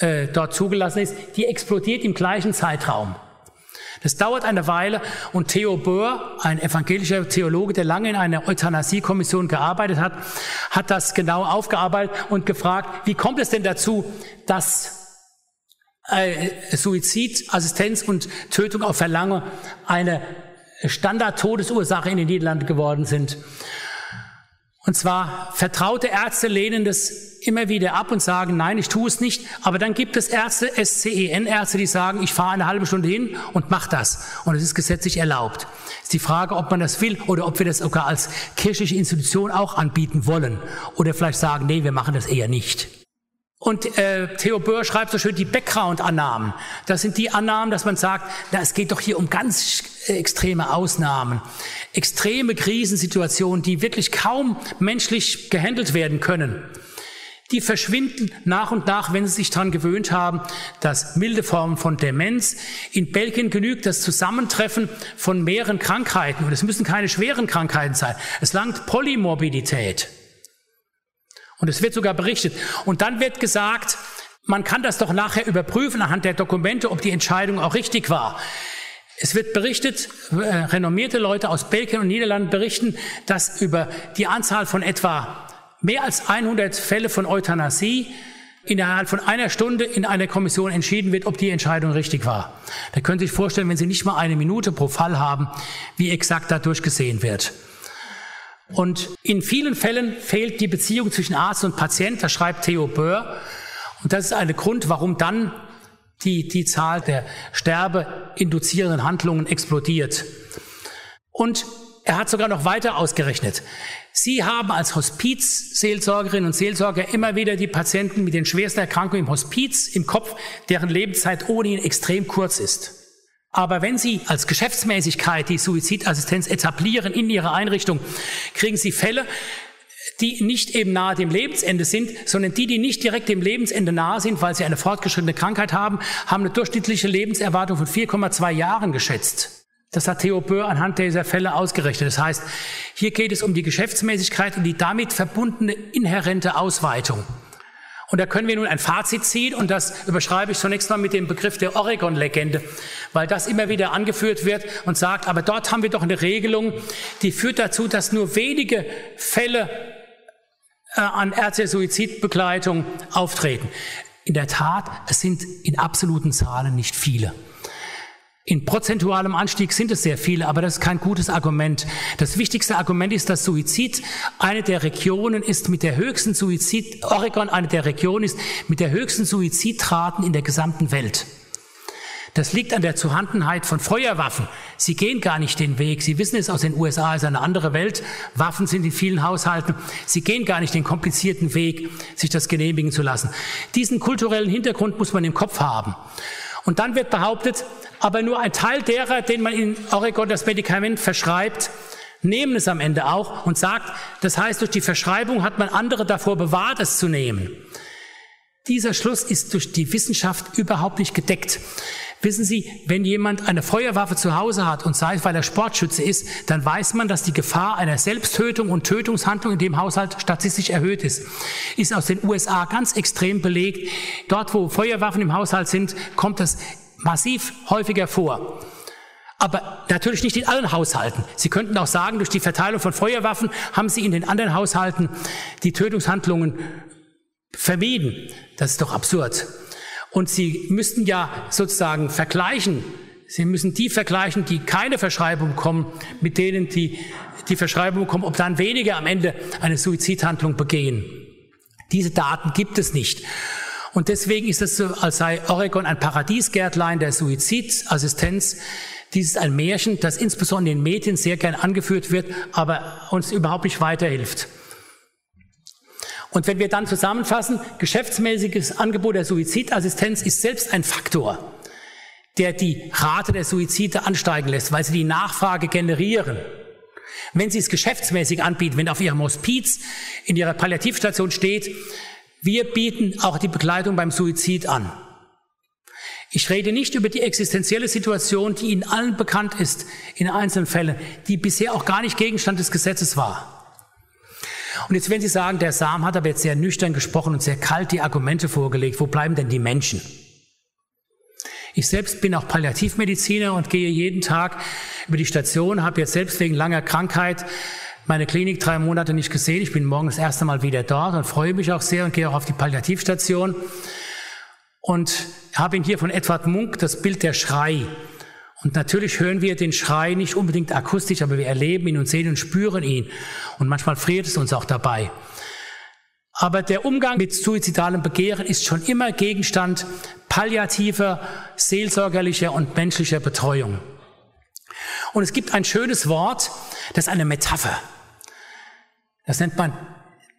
S2: äh, dort zugelassen ist, die explodiert im gleichen Zeitraum. Das dauert eine Weile und Theo Böhr, ein evangelischer Theologe, der lange in einer Euthanasiekommission gearbeitet hat, hat das genau aufgearbeitet und gefragt, wie kommt es denn dazu, dass äh, Suizidassistenz und Tötung auf Verlangen eine Standard-Todesursache in den Niederlanden geworden sind. Und zwar vertraute Ärzte lehnen das immer wieder ab und sagen, nein, ich tue es nicht. Aber dann gibt es Ärzte, SCEN-Ärzte, die sagen, ich fahre eine halbe Stunde hin und mache das. Und es ist gesetzlich erlaubt. Ist die Frage, ob man das will oder ob wir das sogar als kirchliche Institution auch anbieten wollen. Oder vielleicht sagen, nee, wir machen das eher nicht. Und äh, Theo Böhr schreibt so schön die Background-Annahmen. Das sind die Annahmen, dass man sagt, na, es geht doch hier um ganz extreme Ausnahmen, extreme Krisensituationen, die wirklich kaum menschlich gehandelt werden können. die verschwinden nach und nach, wenn sie sich daran gewöhnt haben, dass milde Formen von Demenz. In Belgien genügt das Zusammentreffen von mehreren Krankheiten. Und es müssen keine schweren Krankheiten sein. Es langt Polymorbidität. Und es wird sogar berichtet. Und dann wird gesagt, man kann das doch nachher überprüfen anhand der Dokumente, ob die Entscheidung auch richtig war. Es wird berichtet, äh, renommierte Leute aus Belgien und Niederlanden berichten, dass über die Anzahl von etwa mehr als 100 Fälle von Euthanasie innerhalb von einer Stunde in einer Kommission entschieden wird, ob die Entscheidung richtig war. Da können Sie sich vorstellen, wenn Sie nicht mal eine Minute pro Fall haben, wie exakt dadurch gesehen wird. Und in vielen Fällen fehlt die Beziehung zwischen Arzt und Patient, das schreibt Theo Böhr. Und das ist ein Grund, warum dann die, die Zahl der sterbeinduzierenden Handlungen explodiert. Und er hat sogar noch weiter ausgerechnet. Sie haben als Hospizseelsorgerinnen und Seelsorger immer wieder die Patienten mit den schwersten Erkrankungen im Hospiz im Kopf, deren Lebenszeit ohnehin extrem kurz ist. Aber wenn Sie als Geschäftsmäßigkeit die Suizidassistenz etablieren in Ihrer Einrichtung, kriegen Sie Fälle, die nicht eben nahe dem Lebensende sind, sondern die, die nicht direkt dem Lebensende nahe sind, weil sie eine fortgeschrittene Krankheit haben, haben eine durchschnittliche Lebenserwartung von 4,2 Jahren geschätzt. Das hat Theo Böhr anhand dieser Fälle ausgerechnet. Das heißt, hier geht es um die Geschäftsmäßigkeit und die damit verbundene inhärente Ausweitung. Und da können wir nun ein Fazit ziehen und das überschreibe ich zunächst mal mit dem Begriff der Oregon-Legende, weil das immer wieder angeführt wird und sagt, aber dort haben wir doch eine Regelung, die führt dazu, dass nur wenige Fälle äh, an Ärzte-Suizidbegleitung auftreten. In der Tat, es sind in absoluten Zahlen nicht viele. In prozentualem Anstieg sind es sehr viele, aber das ist kein gutes Argument. Das wichtigste Argument ist, dass Suizid eine der Regionen ist mit der höchsten Suizid, Oregon eine der Regionen ist mit der höchsten Suizidraten in der gesamten Welt. Das liegt an der Zuhandenheit von Feuerwaffen. Sie gehen gar nicht den Weg. Sie wissen es aus den USA, ist eine andere Welt. Waffen sind in vielen Haushalten. Sie gehen gar nicht den komplizierten Weg, sich das genehmigen zu lassen. Diesen kulturellen Hintergrund muss man im Kopf haben. Und dann wird behauptet, aber nur ein Teil derer, denen man in Oregon das Medikament verschreibt, nehmen es am Ende auch und sagt, das heißt, durch die Verschreibung hat man andere davor bewahrt, es zu nehmen. Dieser Schluss ist durch die Wissenschaft überhaupt nicht gedeckt. Wissen Sie, wenn jemand eine Feuerwaffe zu Hause hat und sei es, weil er Sportschütze ist, dann weiß man, dass die Gefahr einer Selbsttötung und Tötungshandlung in dem Haushalt statistisch erhöht ist. Ist aus den USA ganz extrem belegt. Dort, wo Feuerwaffen im Haushalt sind, kommt das massiv häufiger vor. Aber natürlich nicht in allen Haushalten. Sie könnten auch sagen, durch die Verteilung von Feuerwaffen haben Sie in den anderen Haushalten die Tötungshandlungen vermieden. Das ist doch absurd. Und Sie müssten ja sozusagen vergleichen. Sie müssen die vergleichen, die keine Verschreibung bekommen, mit denen, die die Verschreibung bekommen, ob dann weniger am Ende eine Suizidhandlung begehen. Diese Daten gibt es nicht. Und deswegen ist es so, als sei Oregon ein Paradiesgärtlein der Suizidassistenz. Dies ist ein Märchen, das insbesondere in den Medien sehr gern angeführt wird, aber uns überhaupt nicht weiterhilft. Und wenn wir dann zusammenfassen, geschäftsmäßiges Angebot der Suizidassistenz ist selbst ein Faktor, der die Rate der Suizide ansteigen lässt, weil sie die Nachfrage generieren. Wenn Sie es geschäftsmäßig anbieten, wenn auf Ihrem Hospiz in Ihrer Palliativstation steht, wir bieten auch die Begleitung beim Suizid an. Ich rede nicht über die existenzielle Situation, die Ihnen allen bekannt ist in einzelnen Fällen, die bisher auch gar nicht Gegenstand des Gesetzes war. Und jetzt, wenn Sie sagen, der Sam hat aber jetzt sehr nüchtern gesprochen und sehr kalt die Argumente vorgelegt, wo bleiben denn die Menschen? Ich selbst bin auch Palliativmediziner und gehe jeden Tag über die Station, habe jetzt selbst wegen langer Krankheit meine Klinik drei Monate nicht gesehen. Ich bin morgen das erste Mal wieder dort und freue mich auch sehr und gehe auch auf die Palliativstation und habe ihn hier von Edward Munk das Bild der Schrei und natürlich hören wir den Schrei nicht unbedingt akustisch, aber wir erleben ihn und sehen und spüren ihn. Und manchmal friert es uns auch dabei. Aber der Umgang mit suizidalem Begehren ist schon immer Gegenstand palliativer, seelsorgerlicher und menschlicher Betreuung. Und es gibt ein schönes Wort, das ist eine Metapher. Das nennt man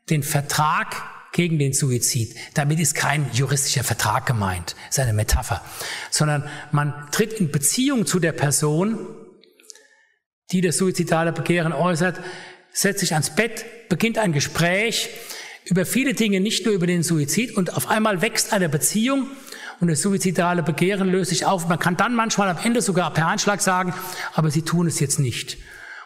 S2: den Vertrag gegen den Suizid. Damit ist kein juristischer Vertrag gemeint, ist eine Metapher, sondern man tritt in Beziehung zu der Person, die das suizidale Begehren äußert, setzt sich ans Bett, beginnt ein Gespräch über viele Dinge, nicht nur über den Suizid. Und auf einmal wächst eine Beziehung und das suizidale Begehren löst sich auf. Man kann dann manchmal am Ende sogar per Einschlag sagen, aber sie tun es jetzt nicht.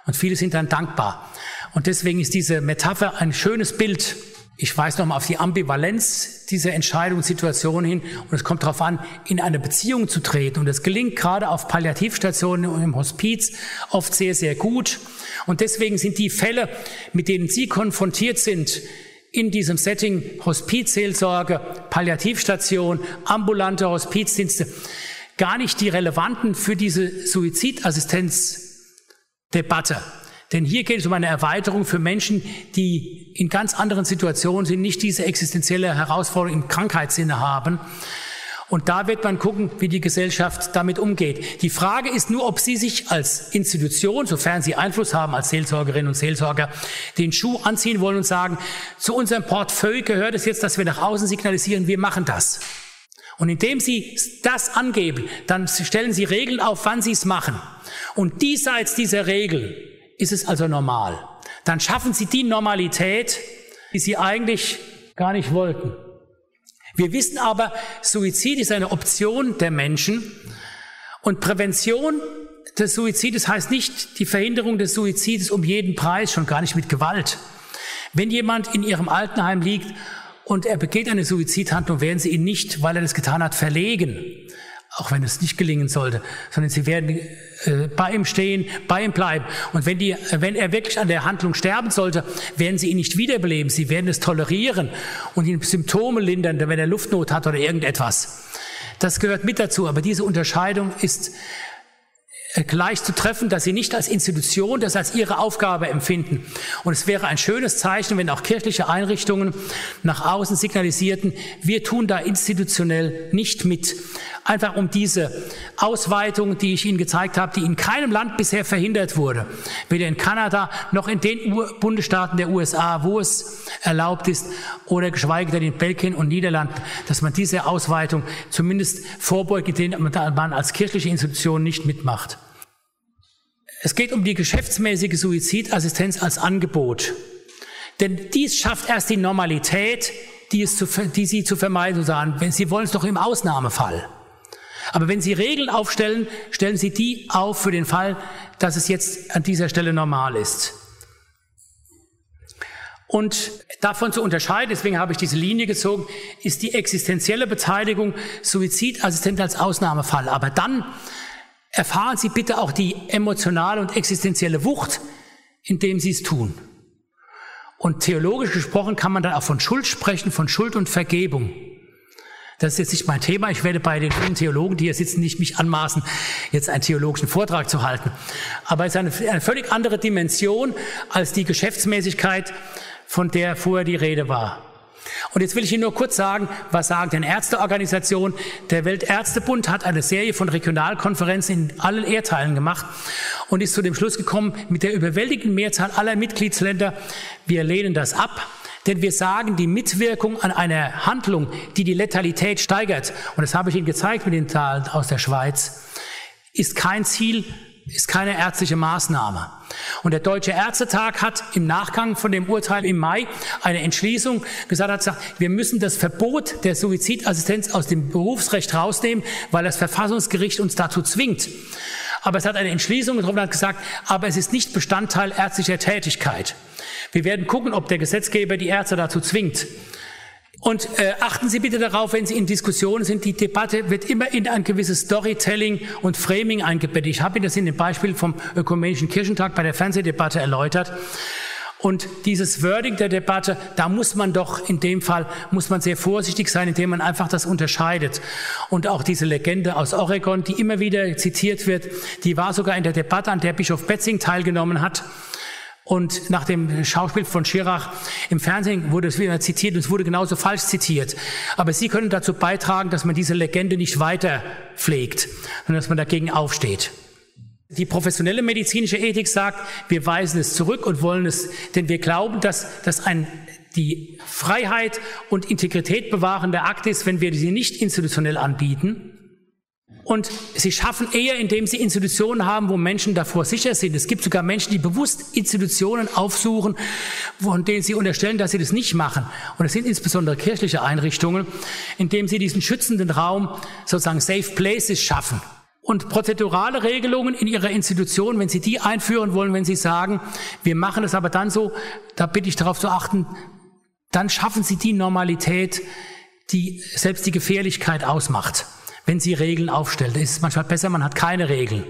S2: Und viele sind dann dankbar. Und deswegen ist diese Metapher ein schönes Bild. Ich weise nochmal auf die Ambivalenz dieser Entscheidungssituation hin. Und es kommt darauf an, in eine Beziehung zu treten. Und das gelingt gerade auf Palliativstationen und im Hospiz oft sehr, sehr gut. Und deswegen sind die Fälle, mit denen Sie konfrontiert sind, in diesem Setting Hospizseelsorge, Palliativstation, ambulante Hospizdienste, gar nicht die relevanten für diese Suizidassistenzdebatte. Denn hier geht es um eine Erweiterung für Menschen, die in ganz anderen Situationen sind, nicht diese existenzielle Herausforderung im Krankheitssinne haben. Und da wird man gucken, wie die Gesellschaft damit umgeht. Die Frage ist nur, ob Sie sich als Institution, sofern Sie Einfluss haben als Seelsorgerinnen und Seelsorger, den Schuh anziehen wollen und sagen, zu unserem Portfolio gehört es jetzt, dass wir nach außen signalisieren, wir machen das. Und indem Sie das angeben, dann stellen Sie Regeln auf, wann Sie es machen. Und diesseits dieser Regel ist es also normal. Dann schaffen Sie die Normalität, die Sie eigentlich gar nicht wollten. Wir wissen aber, Suizid ist eine Option der Menschen und Prävention des Suizides heißt nicht die Verhinderung des Suizides um jeden Preis, schon gar nicht mit Gewalt. Wenn jemand in ihrem Altenheim liegt und er begeht eine Suizidhandlung, werden Sie ihn nicht, weil er das getan hat, verlegen auch wenn es nicht gelingen sollte, sondern sie werden äh, bei ihm stehen, bei ihm bleiben. Und wenn, die, wenn er wirklich an der Handlung sterben sollte, werden sie ihn nicht wiederbeleben. Sie werden es tolerieren und ihn Symptome lindern, wenn er Luftnot hat oder irgendetwas. Das gehört mit dazu. Aber diese Unterscheidung ist äh, gleich zu treffen, dass sie nicht als Institution das als ihre Aufgabe empfinden. Und es wäre ein schönes Zeichen, wenn auch kirchliche Einrichtungen nach außen signalisierten, wir tun da institutionell nicht mit. Einfach um diese Ausweitung, die ich Ihnen gezeigt habe, die in keinem Land bisher verhindert wurde, weder in Kanada noch in den Bundesstaaten der USA, wo es erlaubt ist, oder geschweige denn in Belgien und Niederland, dass man diese Ausweitung zumindest vorbeugt, indem man als kirchliche Institution nicht mitmacht. Es geht um die geschäftsmäßige Suizidassistenz als Angebot. Denn dies schafft erst die Normalität, die, es zu, die Sie zu vermeiden sagen. Wenn Sie wollen es doch im Ausnahmefall. Aber wenn Sie Regeln aufstellen, stellen Sie die auf für den Fall, dass es jetzt an dieser Stelle normal ist. Und davon zu unterscheiden, deswegen habe ich diese Linie gezogen, ist die existenzielle Beteiligung Suizidassistent als Ausnahmefall. Aber dann erfahren Sie bitte auch die emotionale und existenzielle Wucht, indem Sie es tun. Und theologisch gesprochen kann man dann auch von Schuld sprechen, von Schuld und Vergebung. Das ist jetzt nicht mein Thema. Ich werde bei den vielen Theologen, die hier sitzen, nicht mich anmaßen, jetzt einen theologischen Vortrag zu halten. Aber es ist eine, eine völlig andere Dimension als die Geschäftsmäßigkeit, von der vorher die Rede war. Und jetzt will ich Ihnen nur kurz sagen, was sagen denn Ärzteorganisationen? Der Weltärztebund hat eine Serie von Regionalkonferenzen in allen Erdteilen gemacht und ist zu dem Schluss gekommen, mit der überwältigenden Mehrzahl aller Mitgliedsländer, wir lehnen das ab. Denn wir sagen, die Mitwirkung an einer Handlung, die die Letalität steigert, und das habe ich Ihnen gezeigt mit den Zahlen aus der Schweiz, ist kein Ziel, ist keine ärztliche Maßnahme. Und der Deutsche Ärztetag hat im Nachgang von dem Urteil im Mai eine Entschließung gesagt, hat gesagt, wir müssen das Verbot der Suizidassistenz aus dem Berufsrecht rausnehmen, weil das Verfassungsgericht uns dazu zwingt. Aber es hat eine Entschließung getroffen und hat gesagt, aber es ist nicht Bestandteil ärztlicher Tätigkeit. Wir werden gucken, ob der Gesetzgeber die Ärzte dazu zwingt. Und äh, achten Sie bitte darauf, wenn Sie in Diskussionen sind, die Debatte wird immer in ein gewisses Storytelling und Framing eingebettet. Ich habe Ihnen das in dem Beispiel vom Ökumenischen Kirchentag bei der Fernsehdebatte erläutert. Und dieses Wording der Debatte, da muss man doch in dem Fall, muss man sehr vorsichtig sein, indem man einfach das unterscheidet. Und auch diese Legende aus Oregon, die immer wieder zitiert wird, die war sogar in der Debatte, an der Bischof Betzing teilgenommen hat. Und nach dem Schauspiel von Schirach im Fernsehen wurde es wieder zitiert und es wurde genauso falsch zitiert. Aber Sie können dazu beitragen, dass man diese Legende nicht weiter pflegt, sondern dass man dagegen aufsteht. Die professionelle medizinische Ethik sagt, wir weisen es zurück und wollen es, denn wir glauben, dass das ein die Freiheit und Integrität bewahrende Akt ist, wenn wir sie nicht institutionell anbieten. Und sie schaffen eher, indem sie Institutionen haben, wo Menschen davor sicher sind. Es gibt sogar Menschen, die bewusst Institutionen aufsuchen, von denen sie unterstellen, dass sie das nicht machen. Und es sind insbesondere kirchliche Einrichtungen, indem sie diesen schützenden Raum, sozusagen Safe Places schaffen. Und prozedurale Regelungen in ihrer Institution, wenn Sie die einführen wollen, wenn Sie sagen, wir machen es aber dann so, da bitte ich darauf zu achten, dann schaffen Sie die Normalität, die selbst die Gefährlichkeit ausmacht wenn sie Regeln aufstellt. Es ist manchmal besser, man hat keine Regeln.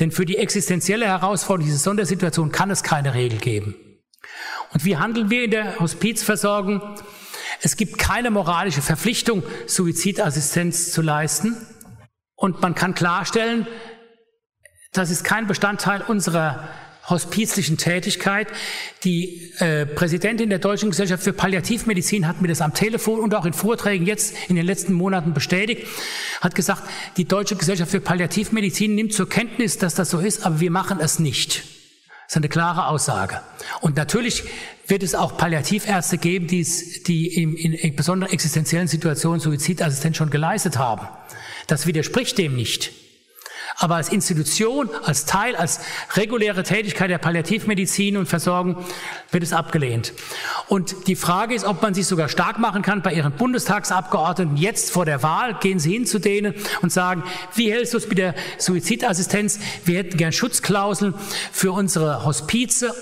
S2: Denn für die existenzielle Herausforderung dieser Sondersituation kann es keine Regel geben. Und wie handeln wir in der Hospizversorgung? Es gibt keine moralische Verpflichtung, Suizidassistenz zu leisten. Und man kann klarstellen, das ist kein Bestandteil unserer hospizlichen Tätigkeit. Die äh, Präsidentin der Deutschen Gesellschaft für Palliativmedizin hat mir das am Telefon und auch in Vorträgen jetzt in den letzten Monaten bestätigt, hat gesagt, die Deutsche Gesellschaft für Palliativmedizin nimmt zur Kenntnis, dass das so ist, aber wir machen es nicht. Das ist eine klare Aussage. Und natürlich wird es auch Palliativärzte geben, die, die in, in, besonderen existenziellen Situationen Suizidassistenz schon geleistet haben. Das widerspricht dem nicht. Aber als Institution, als Teil, als reguläre Tätigkeit der Palliativmedizin und Versorgung wird es abgelehnt. Und die Frage ist, ob man sich sogar stark machen kann bei Ihren Bundestagsabgeordneten. Jetzt vor der Wahl gehen Sie hin zu denen und sagen, wie hältst du es mit der Suizidassistenz? Wir hätten gern Schutzklauseln für unsere Hospize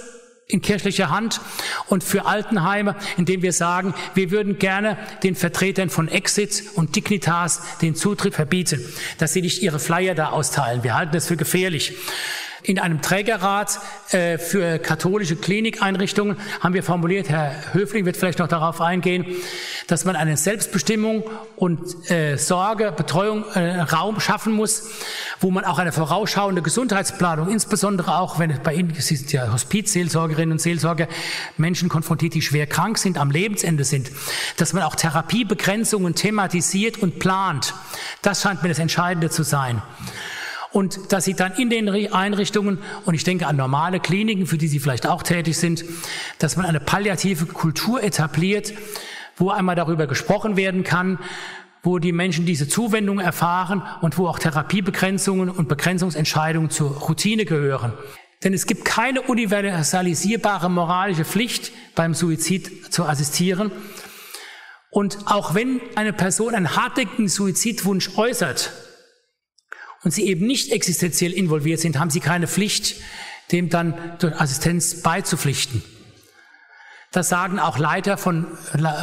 S2: in kirchlicher Hand und für Altenheime, indem wir sagen, wir würden gerne den Vertretern von Exit und Dignitas den Zutritt verbieten, dass sie nicht ihre Flyer da austeilen. Wir halten das für gefährlich. In einem Trägerrat äh, für katholische Klinikeinrichtungen haben wir formuliert, Herr Höfling wird vielleicht noch darauf eingehen, dass man einen Selbstbestimmung und äh, Sorge, Betreuung, äh, Raum schaffen muss, wo man auch eine vorausschauende Gesundheitsplanung, insbesondere auch, wenn es bei Ihnen, Sie sind ja Hospizseelsorgerinnen und Seelsorger, Menschen konfrontiert, die schwer krank sind, am Lebensende sind, dass man auch Therapiebegrenzungen thematisiert und plant. Das scheint mir das Entscheidende zu sein und dass sie dann in den Einrichtungen, und ich denke an normale Kliniken, für die sie vielleicht auch tätig sind, dass man eine palliative Kultur etabliert, wo einmal darüber gesprochen werden kann, wo die Menschen diese Zuwendung erfahren und wo auch Therapiebegrenzungen und Begrenzungsentscheidungen zur Routine gehören. Denn es gibt keine universalisierbare moralische Pflicht, beim Suizid zu assistieren. Und auch wenn eine Person einen hartnäckigen Suizidwunsch äußert, und sie eben nicht existenziell involviert sind, haben sie keine Pflicht, dem dann durch Assistenz beizupflichten. Das sagen auch Leiter von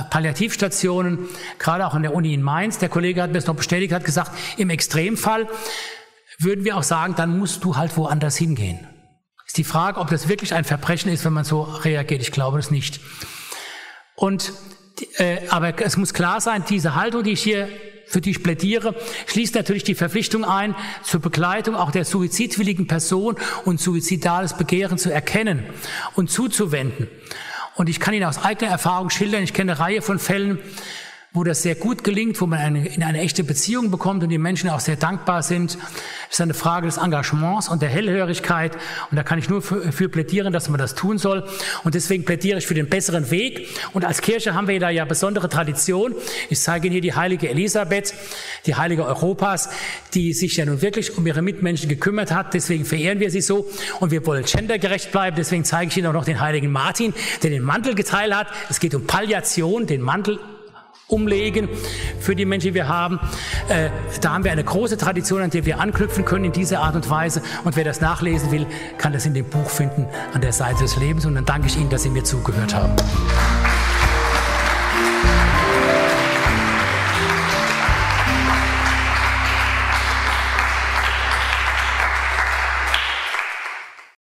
S2: Palliativstationen, gerade auch an der Uni in Mainz. Der Kollege hat mir das noch bestätigt, hat gesagt, im Extremfall würden wir auch sagen, dann musst du halt woanders hingehen. Ist die Frage, ob das wirklich ein Verbrechen ist, wenn man so reagiert. Ich glaube das nicht. Und, äh, aber es muss klar sein, diese Haltung, die ich hier für die ich plädiere, schließt natürlich die Verpflichtung ein, zur Begleitung auch der suizidwilligen Person und suizidales Begehren zu erkennen und zuzuwenden. Und ich kann Ihnen aus eigener Erfahrung schildern, ich kenne eine Reihe von Fällen, wo das sehr gut gelingt, wo man eine, in eine echte Beziehung bekommt und die Menschen auch sehr dankbar sind. Das ist eine Frage des Engagements und der Hellhörigkeit. Und da kann ich nur für, für plädieren, dass man das tun soll. Und deswegen plädiere ich für den besseren Weg. Und als Kirche haben wir da ja besondere Tradition. Ich zeige Ihnen hier die heilige Elisabeth, die heilige Europas, die sich ja nun wirklich um ihre Mitmenschen gekümmert hat. Deswegen verehren wir sie so. Und wir wollen gendergerecht bleiben. Deswegen zeige ich Ihnen auch noch den heiligen Martin, der den Mantel geteilt hat. Es geht um Palliation, den Mantel umlegen für die Menschen, die wir haben. Äh, da haben wir eine große Tradition, an der wir anknüpfen können in dieser Art und Weise. Und wer das nachlesen will, kann das in dem Buch finden an der Seite des Lebens. Und dann danke ich Ihnen, dass Sie mir zugehört haben.